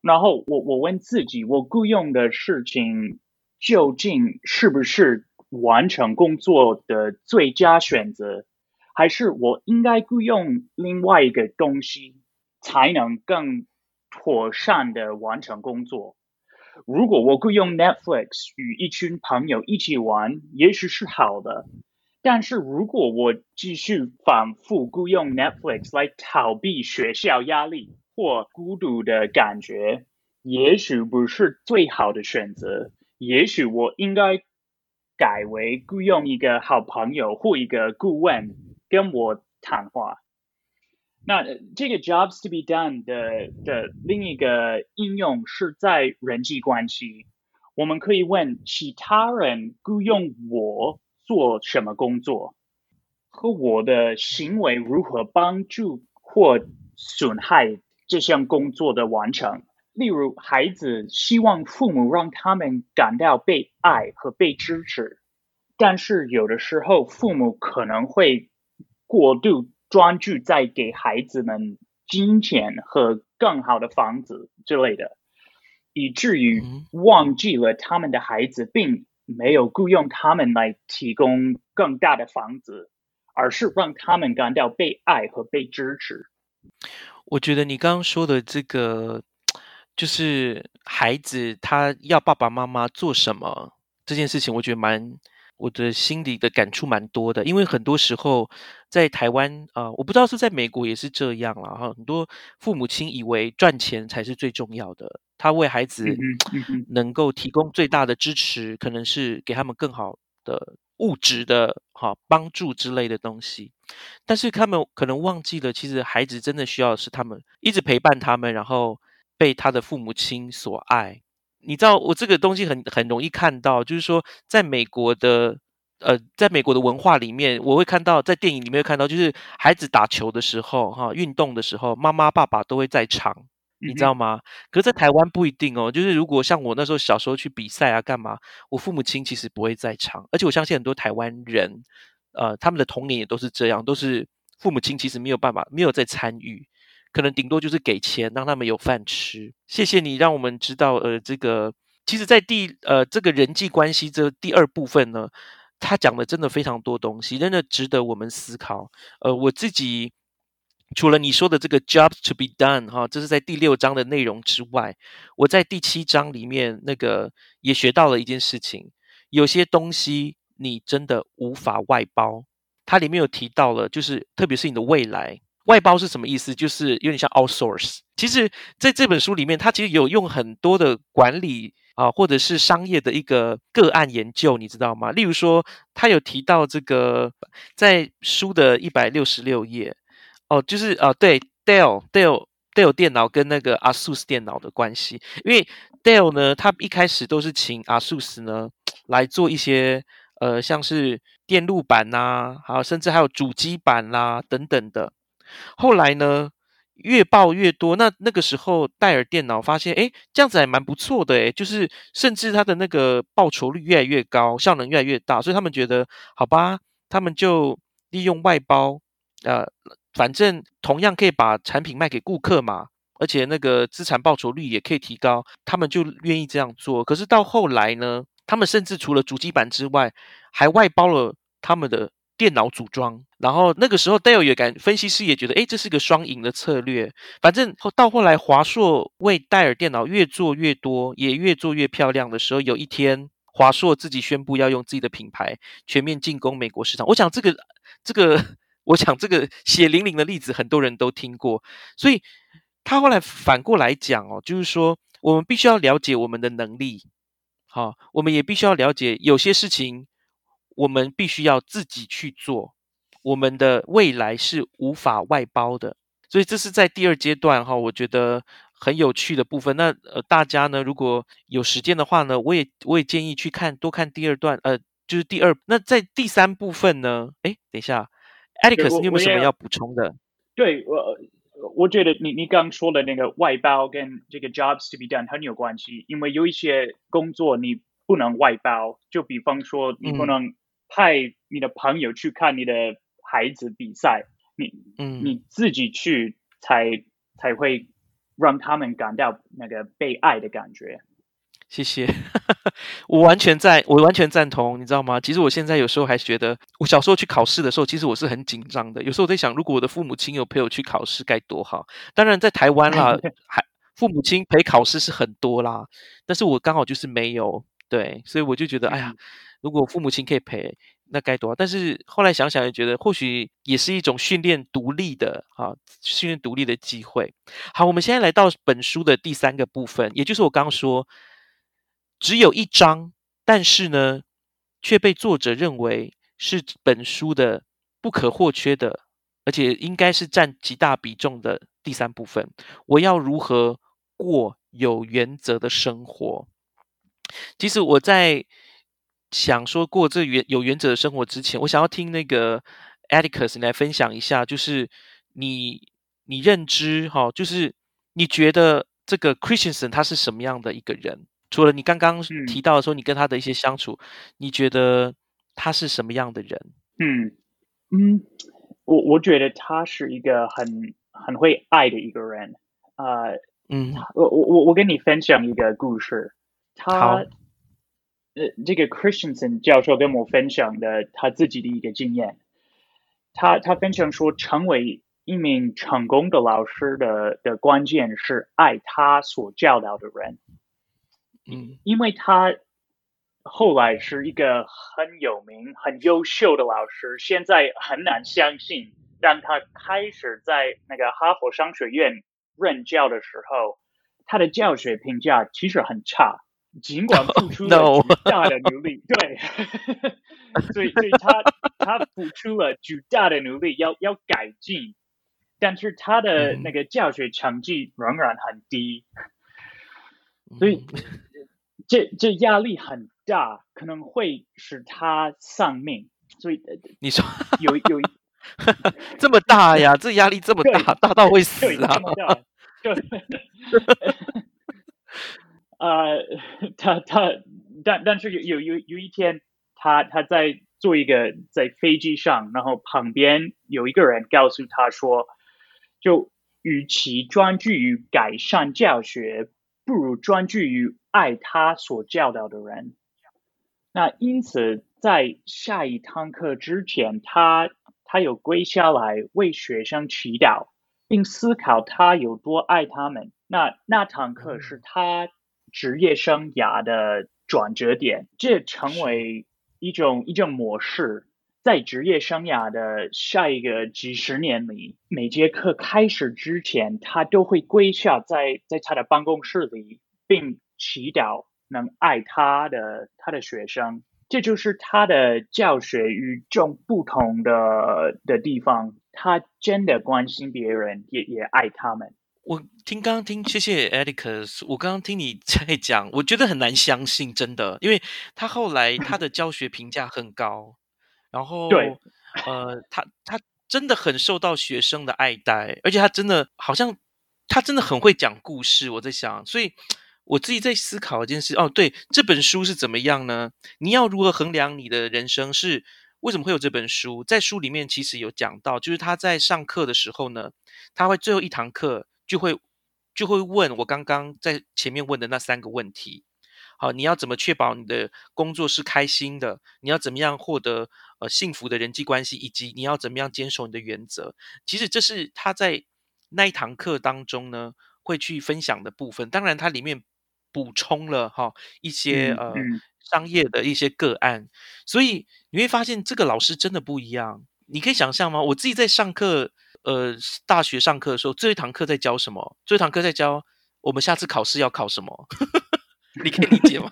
然后我我问自己：我雇佣的事情究竟是不是完成工作的最佳选择？还是我应该雇佣另外一个东西，才能更妥善的完成工作。如果我雇佣 Netflix 与一群朋友一起玩，也许是好的。但是如果我继续反复雇佣 Netflix 来逃避学校压力或孤独的感觉，也许不是最好的选择。也许我应该改为雇佣一个好朋友或一个顾问。跟我谈话。那这个 jobs to be done 的的另一个应用是在人际关系。我们可以问其他人雇佣我做什么工作，和我的行为如何帮助或损害这项工作的完成。例如，孩子希望父母让他们感到被爱和被支持，但是有的时候父母可能会。过度专注在给孩子们金钱和更好的房子之类的，以至于忘记了他们的孩子并没有雇佣他们来提供更大的房子，而是让他们感到被爱和被支持。我觉得你刚刚说的这个，就是孩子他要爸爸妈妈做什么这件事情，我觉得蛮。我的心里的感触蛮多的，因为很多时候在台湾啊，我不知道是在美国也是这样了哈。很多父母亲以为赚钱才是最重要的，他为孩子能够提供最大的支持，可能是给他们更好的物质的哈帮助之类的东西。但是他们可能忘记了，其实孩子真的需要的是他们一直陪伴他们，然后被他的父母亲所爱。你知道我这个东西很很容易看到，就是说，在美国的呃，在美国的文化里面，我会看到在电影里面看到，就是孩子打球的时候，哈，运动的时候，妈妈爸爸都会在场，你知道吗？可是在台湾不一定哦。就是如果像我那时候小时候去比赛啊，干嘛？我父母亲其实不会在场，而且我相信很多台湾人，呃，他们的童年也都是这样，都是父母亲其实没有办法，没有在参与，可能顶多就是给钱让他们有饭吃。谢谢你让我们知道，呃，这个其实，在第呃这个人际关系这第二部分呢，他讲的真的非常多东西，真的值得我们思考。呃，我自己。除了你说的这个 jobs to be done 哈，这是在第六章的内容之外，我在第七章里面那个也学到了一件事情，有些东西你真的无法外包。它里面有提到了，就是特别是你的未来外包是什么意思？就是有点像 outsource。其实在这本书里面，它其实有用很多的管理啊，或者是商业的一个个案研究，你知道吗？例如说，他有提到这个在书的一百六十六页。哦，就是啊，对，Dell，Dell，Dell 电脑跟那个 ASUS 电脑的关系，因为 Dell 呢，他一开始都是请 ASUS 呢来做一些呃，像是电路板呐，还有甚至还有主机板啦等等的。后来呢，越报越多，那那个时候戴尔电脑发现，哎，这样子还蛮不错的，哎，就是甚至它的那个报酬率越来越高，效能越来越大，所以他们觉得，好吧，他们就利用外包，呃。反正同样可以把产品卖给顾客嘛，而且那个资产报酬率也可以提高，他们就愿意这样做。可是到后来呢，他们甚至除了主机板之外，还外包了他们的电脑组装。然后那个时候戴尔也感分析师也觉得，哎，这是个双赢的策略。反正到后来，华硕为戴尔电脑越做越多，也越做越漂亮的时候，有一天华硕自己宣布要用自己的品牌全面进攻美国市场。我想这个这个。我想这个血淋淋的例子很多人都听过，所以他后来反过来讲哦，就是说我们必须要了解我们的能力，好，我们也必须要了解有些事情我们必须要自己去做，我们的未来是无法外包的，所以这是在第二阶段哈，我觉得很有趣的部分。那呃，大家呢如果有时间的话呢，我也我也建议去看多看第二段，呃，就是第二。那在第三部分呢，哎，等一下。Alex，你有没有什么要补充的？对我，我觉得你你刚说的那个外包跟这个 jobs to be done 很有关系，因为有一些工作你不能外包，就比方说你不能派你的朋友去看你的孩子比赛，你嗯你自己去才才会让他们感到那个被爱的感觉。谢谢，我完全在，我完全赞同，你知道吗？其实我现在有时候还觉得，我小时候去考试的时候，其实我是很紧张的。有时候我在想，如果我的父母亲有陪我去考试，该多好。当然，在台湾啦，还父母亲陪考试是很多啦，但是我刚好就是没有，对，所以我就觉得，哎呀，如果父母亲可以陪，那该多好。但是后来想想，也觉得或许也是一种训练独立的啊，训练独立的机会。好，我们现在来到本书的第三个部分，也就是我刚刚说。只有一章，但是呢，却被作者认为是本书的不可或缺的，而且应该是占极大比重的第三部分。我要如何过有原则的生活？其实我在想说过这原有原则的生活之前，我想要听那个 Atticus 来分享一下，就是你你认知哈，就是你觉得这个 Christiansen 他是什么样的一个人？除了你刚刚提到说你跟他的一些相处，你觉得他是什么样的人？嗯嗯，我我觉得他是一个很很会爱的一个人。呃，嗯，我我我我跟你分享一个故事。他呃，这个 Christensen 教授跟我分享的他自己的一个经验。他他分享说，成为一名成功的老师的的关键是爱他所教导的人。嗯，因为他后来是一个很有名、很优秀的老师，现在很难相信，当他开始在那个哈佛商学院任教的时候，他的教学评价其实很差，尽管 付出了巨大的努力，对，所以所以他他付出了巨大的努力要要改进，但是他的那个教学成绩仍然很低，所以。这这压力很大，可能会使他丧命。所以你说有有 这么大呀？这压力这么大，大到会死啊！对，呃，他他，但但是有有有有一天，他他在做一个在飞机上，然后旁边有一个人告诉他说，就与其专注于改善教学，不如专注于爱他所教导的人。那因此，在下一堂课之前，他他有跪下来为学生祈祷，并思考他有多爱他们。那那堂课是他职业生涯的转折点，这成为一种一种模式。在职业生涯的下一个几十年里，每节课开始之前，他都会跪下在在他的办公室里，并祈祷能爱他的他的学生。这就是他的教学与众不同的的地方。他真的关心别人，也也爱他们。我听刚刚听，谢谢 e d i c u s 我刚刚听你在讲，我觉得很难相信，真的，因为他后来 他的教学评价很高。然后，对，呃，他他真的很受到学生的爱戴，而且他真的好像他真的很会讲故事。我在想，所以我自己在思考一件事。哦，对，这本书是怎么样呢？你要如何衡量你的人生？是为什么会有这本书？在书里面其实有讲到，就是他在上课的时候呢，他会最后一堂课就会就会问我刚刚在前面问的那三个问题。好，你要怎么确保你的工作是开心的？你要怎么样获得呃幸福的人际关系？以及你要怎么样坚守你的原则？其实这是他在那一堂课当中呢会去分享的部分。当然，它里面补充了哈一些呃商业的一些个案，所以你会发现这个老师真的不一样。你可以想象吗？我自己在上课，呃，大学上课的时候，这一堂课在教什么？这一堂课在教我们下次考试要考什么？你可以理解吗？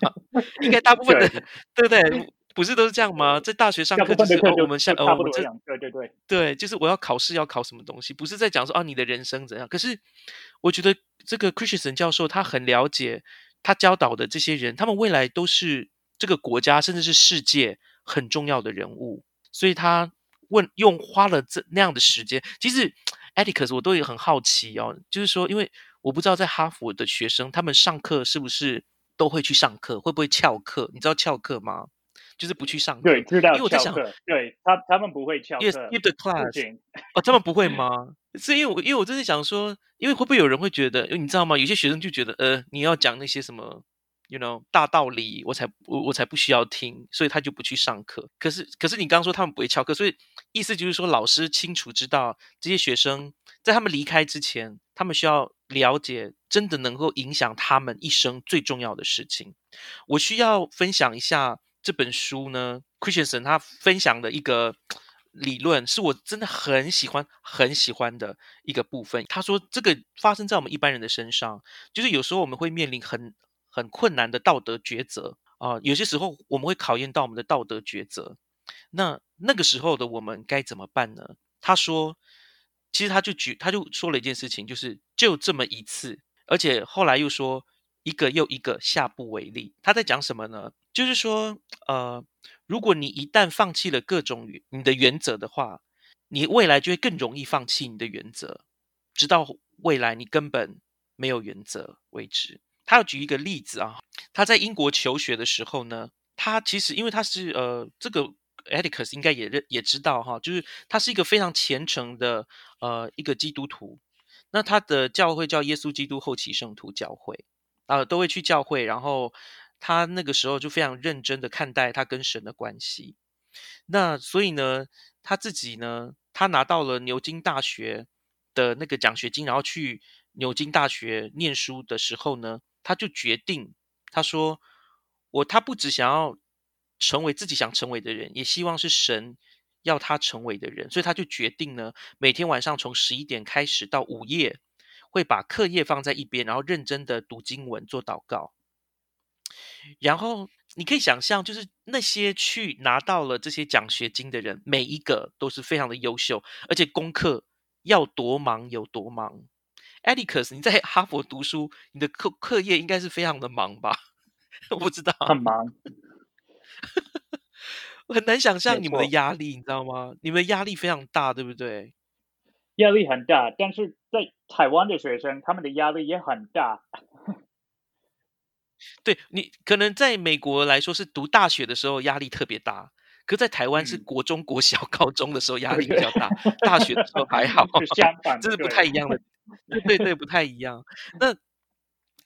应该大部分的，对不对？不是都是这样吗？在大学上课就是我们像哦，我这对对对对，就是我要考试要考什么东西，不是在讲说啊你的人生怎样。可是我觉得这个 Christian 教授他很了解他教导的这些人，他们未来都是这个国家甚至是世界很重要的人物，所以他问用花了这那样的时间。其实 e d i c u s 我都也很好奇哦，就是说，因为我不知道在哈佛的学生他们上课是不是。都会去上课，会不会翘课？你知道翘课吗？就是不去上课。对，知道。因为我在想，对他他们不会翘课。Yes, the class。哦，他们不会吗？是因为我因为我真的想说，因为会不会有人会觉得，因为你知道吗？有些学生就觉得，呃，你要讲那些什么，you know，大道理，我才我我才不需要听，所以他就不去上课。可是可是你刚刚说他们不会翘课，所以意思就是说，老师清楚知道这些学生在他们离开之前，他们需要。了解真的能够影响他们一生最重要的事情。我需要分享一下这本书呢，Christian 他分享的一个理论，是我真的很喜欢、很喜欢的一个部分。他说，这个发生在我们一般人的身上，就是有时候我们会面临很很困难的道德抉择啊，有些时候我们会考验到我们的道德抉择。那那个时候的我们该怎么办呢？他说。其实他就举，他就说了一件事情，就是就这么一次，而且后来又说一个又一个下不为例。他在讲什么呢？就是说，呃，如果你一旦放弃了各种你的原则的话，你未来就会更容易放弃你的原则，直到未来你根本没有原则为止。他要举一个例子啊，他在英国求学的时候呢，他其实因为他是呃这个。Atticus 应该也认也知道哈，就是他是一个非常虔诚的呃一个基督徒，那他的教会叫耶稣基督后期圣徒教会啊，都会去教会，然后他那个时候就非常认真的看待他跟神的关系。那所以呢，他自己呢，他拿到了牛津大学的那个奖学金，然后去牛津大学念书的时候呢，他就决定，他说我他不只想要。成为自己想成为的人，也希望是神要他成为的人，所以他就决定呢，每天晚上从十一点开始到午夜，会把课业放在一边，然后认真的读经文、做祷告。然后你可以想象，就是那些去拿到了这些奖学金的人，每一个都是非常的优秀，而且功课要多忙有多忙。E d i c u s 你在 哈佛读书，你的课课业应该是非常的忙吧？我不知道，很忙。我很难想象你们的压力，你知道吗？你们压力非常大，对不对？压力很大，但是在台湾的学生，他们的压力也很大。对你可能在美国来说是读大学的时候压力特别大，可在台湾是国中、国小、高中的时候压力比较大，大学的时候还好，相反，这是不太一样的。对对对，不太一样。那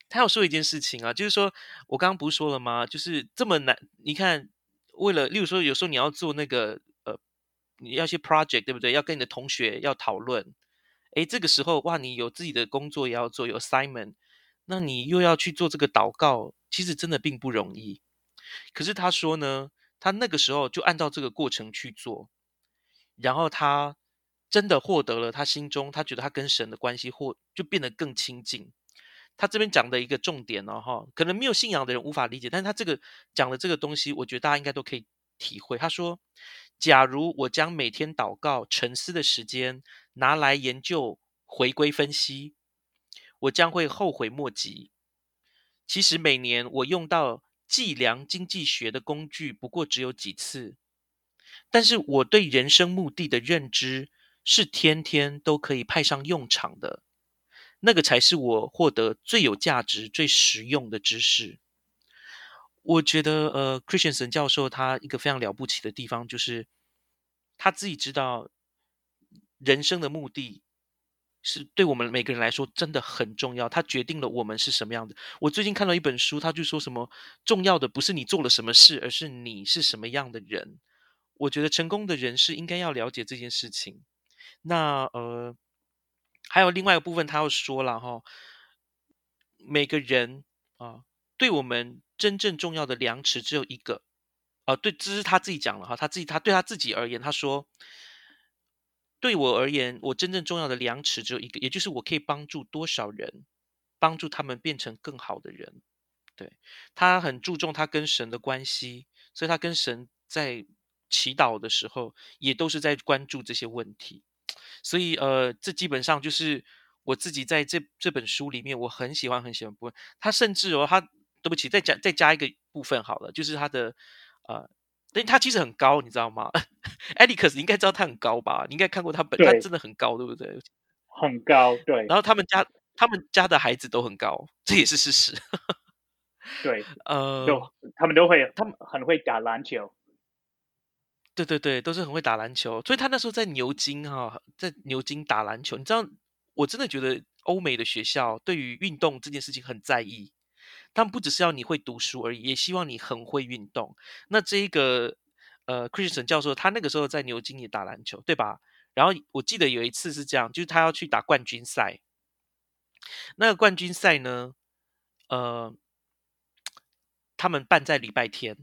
他要说一件事情啊，就是说我刚刚不是说了吗？就是这么难，你看，为了，例如说，有时候你要做那个呃，你要些 project，对不对？要跟你的同学要讨论，哎，这个时候哇，你有自己的工作也要做，有 assignment，那你又要去做这个祷告，其实真的并不容易。可是他说呢，他那个时候就按照这个过程去做，然后他。真的获得了他心中，他觉得他跟神的关系或就变得更亲近。他这边讲的一个重点呢，哈，可能没有信仰的人无法理解，但是他这个讲的这个东西，我觉得大家应该都可以体会。他说：“假如我将每天祷告、沉思的时间拿来研究、回归分析，我将会后悔莫及。其实每年我用到计量经济学的工具不过只有几次，但是我对人生目的的认知。”是天天都可以派上用场的，那个才是我获得最有价值、最实用的知识。我觉得，呃，Christiansen 教授他一个非常了不起的地方，就是他自己知道人生的目的是对我们每个人来说真的很重要。他决定了我们是什么样的。我最近看到一本书，他就说什么重要的不是你做了什么事，而是你是什么样的人。我觉得成功的人是应该要了解这件事情。那呃，还有另外一个部分，他要说了哈，每个人啊，对我们真正重要的量尺只有一个，啊，对，这是他自己讲了哈，他自己他对他自己而言，他说，对我而言，我真正重要的量尺只有一个，也就是我可以帮助多少人，帮助他们变成更好的人。对他很注重他跟神的关系，所以他跟神在祈祷的时候，也都是在关注这些问题。所以，呃，这基本上就是我自己在这这本书里面，我很喜欢很喜欢部分。他甚至哦，他对不起，再加再加一个部分好了，就是他的呃，但他其实很高，你知道吗？艾利克斯，你应该知道他很高吧？你应该看过他本，他真的很高，对不对？很高，对。然后他们家他们家的孩子都很高，这也是事实。对，呃，就他们都会，他们很会打篮球。对对对，都是很会打篮球，所以他那时候在牛津哈，在牛津打篮球。你知道，我真的觉得欧美的学校对于运动这件事情很在意，他们不只是要你会读书而已，也希望你很会运动。那这一个呃，Christian 教授他那个时候在牛津也打篮球，对吧？然后我记得有一次是这样，就是他要去打冠军赛，那个冠军赛呢，呃，他们办在礼拜天。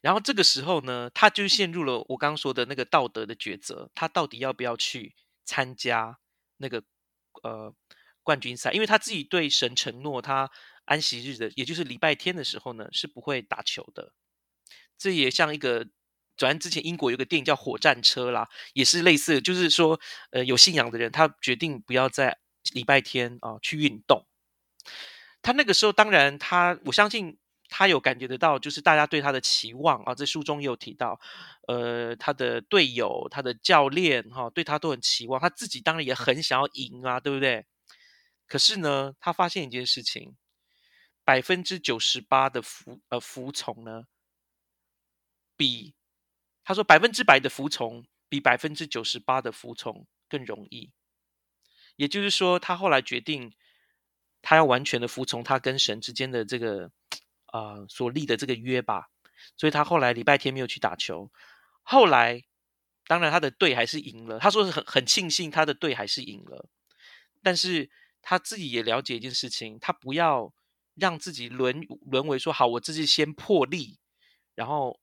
然后这个时候呢，他就陷入了我刚刚说的那个道德的抉择，他到底要不要去参加那个呃冠军赛？因为他自己对神承诺，他安息日的，也就是礼拜天的时候呢，是不会打球的。这也像一个，转之前英国有个电影叫《火战车》啦，也是类似，就是说，呃，有信仰的人，他决定不要在礼拜天啊去运动。他那个时候，当然他，我相信。他有感觉得到，就是大家对他的期望啊，在书中也有提到，呃，他的队友、他的教练哈，对他都很期望，他自己当然也很想要赢啊，对不对？可是呢，他发现一件事情，百分之九十八的服呃服从呢，比他说百分之百的服从比百分之九十八的服从更容易，也就是说，他后来决定，他要完全的服从他跟神之间的这个。啊，所立的这个约吧，所以他后来礼拜天没有去打球。后来，当然他的队还是赢了。他说是很很庆幸他的队还是赢了，但是他自己也了解一件事情，他不要让自己沦沦为说好，我自己先破例，然后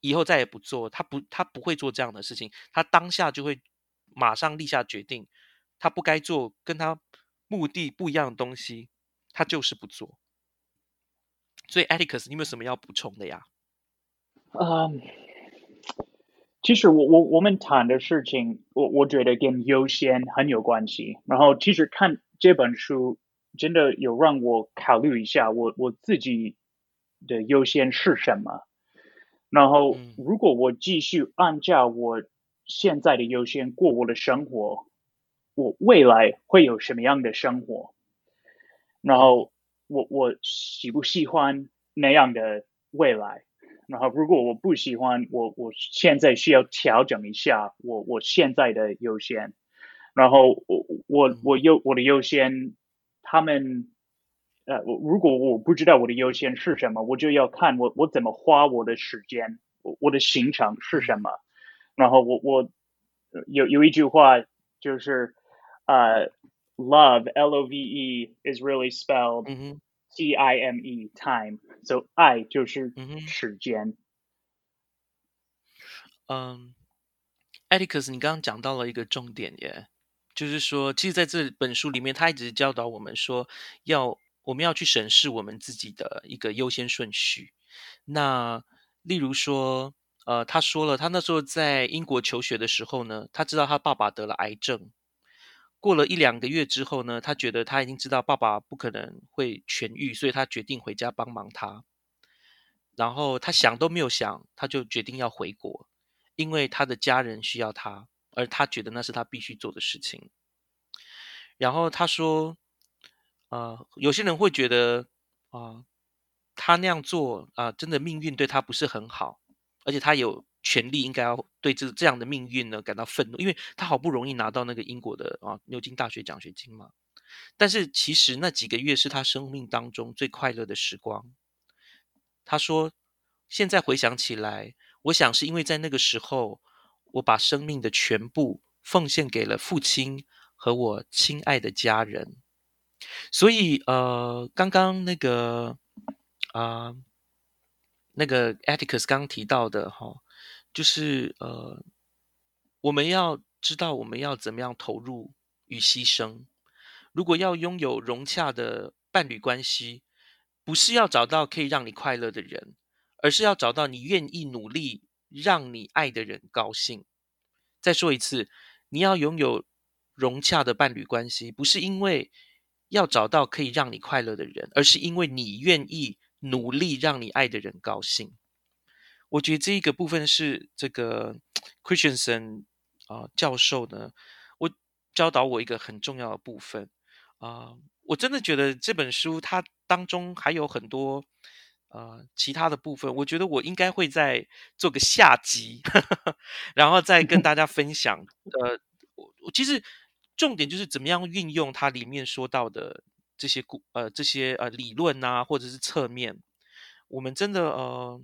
以后再也不做。他不，他不会做这样的事情。他当下就会马上立下决定，他不该做跟他目的不一样的东西，他就是不做。所以 a t i c u s 你有没有什么要补充的呀？嗯，其实我我我们谈的事情，我我觉得跟优先很有关系。然后其实看这本书，真的有让我考虑一下，我我自己的优先是什么。然后如果我继续按照我现在的优先过我的生活，我未来会有什么样的生活？然后我我喜不喜欢那样的未来？然后如果我不喜欢，我我现在需要调整一下我我现在的优先。然后我我我优我的优先，他们。呃，我如果我不知道我的优先是什么，我就要看我我怎么花我的时间，我我的行程是什么。然后我我有有一句话就是呃，love L O V E is really spelled T I M E time，so 爱就是时间。嗯，艾利克斯，你刚刚讲到了一个重点耶，就是说，其实在这本书里面，他一直教导我们说要。我们要去审视我们自己的一个优先顺序。那例如说，呃，他说了，他那时候在英国求学的时候呢，他知道他爸爸得了癌症。过了一两个月之后呢，他觉得他已经知道爸爸不可能会痊愈，所以他决定回家帮忙他。然后他想都没有想，他就决定要回国，因为他的家人需要他，而他觉得那是他必须做的事情。然后他说。啊，有些人会觉得啊，他那样做啊，真的命运对他不是很好，而且他有权利应该要对这这样的命运呢感到愤怒，因为他好不容易拿到那个英国的啊牛津大学奖学金嘛。但是其实那几个月是他生命当中最快乐的时光。他说，现在回想起来，我想是因为在那个时候，我把生命的全部奉献给了父亲和我亲爱的家人。所以，呃，刚刚那个啊，那个 Atticus 刚提到的哈，就是呃，我们要知道我们要怎么样投入与牺牲。如果要拥有融洽的伴侣关系，不是要找到可以让你快乐的人，而是要找到你愿意努力让你爱的人高兴。再说一次，你要拥有融洽的伴侣关系，不是因为。要找到可以让你快乐的人，而是因为你愿意努力让你爱的人高兴。我觉得这一个部分是这个 Christiansen 啊教授呢，我教导我一个很重要的部分啊。我真的觉得这本书它当中还有很多呃其他的部分，我觉得我应该会再做个下集，然后再跟大家分享。呃，我我其实。重点就是怎么样运用它里面说到的这些故呃这些呃理论啊，或者是侧面，我们真的呃，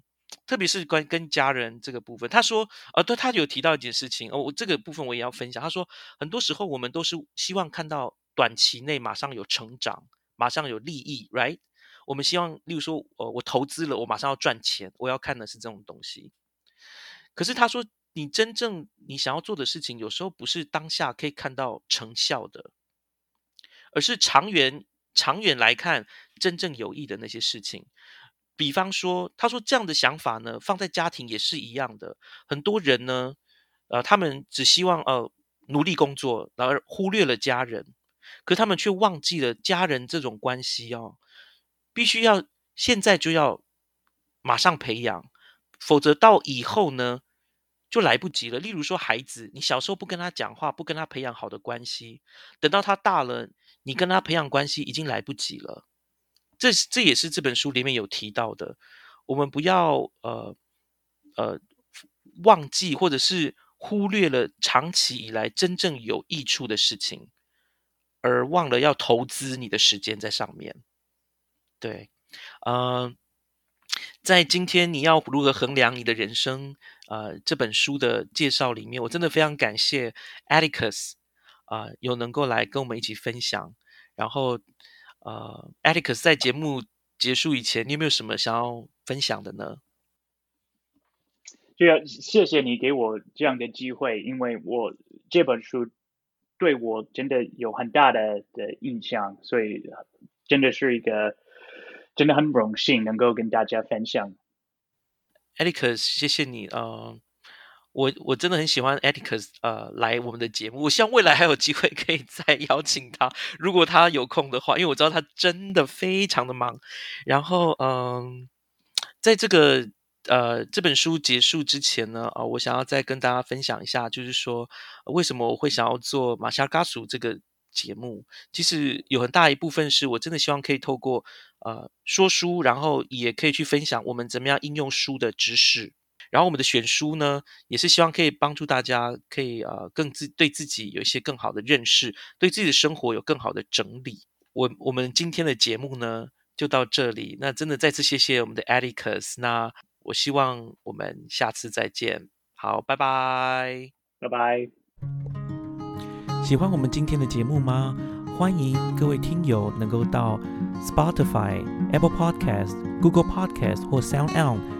特别是关跟家人这个部分，他说呃，对他有提到一件事情哦，我这个部分我也要分享。他说很多时候我们都是希望看到短期内马上有成长，马上有利益，right？我们希望，例如说呃，我投资了，我马上要赚钱，我要看的是这种东西。可是他说。你真正你想要做的事情，有时候不是当下可以看到成效的，而是长远、长远来看真正有益的那些事情。比方说，他说这样的想法呢，放在家庭也是一样的。很多人呢，呃，他们只希望呃努力工作，然而忽略了家人，可他们却忘记了家人这种关系哦，必须要现在就要马上培养，否则到以后呢？就来不及了。例如说，孩子，你小时候不跟他讲话，不跟他培养好的关系，等到他大了，你跟他培养关系已经来不及了。这这也是这本书里面有提到的。我们不要呃呃忘记，或者是忽略了长期以来真正有益处的事情，而忘了要投资你的时间在上面。对，嗯。在今天，你要如何衡量你的人生？呃，这本书的介绍里面，我真的非常感谢 Atticus 啊，有能够来跟我们一起分享。然后，呃，Atticus 在节目结束以前，你有没有什么想要分享的呢？就要谢谢你给我这样的机会，因为我这本书对我真的有很大的的印象，所以真的是一个。真的很荣幸能够跟大家分享，Atticus，谢谢你啊！我我真的很喜欢 Atticus，呃，来我们的节目。我希望未来还有机会可以再 邀请他，如果他有空的话，因为我知道他真的非常的忙。然后，嗯，在这个呃，这本书结束之前呢，啊，我想要再跟大家分享一下，就是说为什么我会想要做马夏嘎属这个节目。其实有很大一部分是我真的希望可以透过呃说书，然后也可以去分享我们怎么样应用书的知识。然后我们的选书呢，也是希望可以帮助大家，可以呃更自对自己有一些更好的认识，对自己的生活有更好的整理。我我们今天的节目呢就到这里，那真的再次谢谢我们的 Atticus，那。我希望我们下次再见。好，拜拜，拜拜。喜欢我们今天的节目吗？欢迎各位听友能够到 Spotify、Apple Podcast、Google Podcast 或 Sound On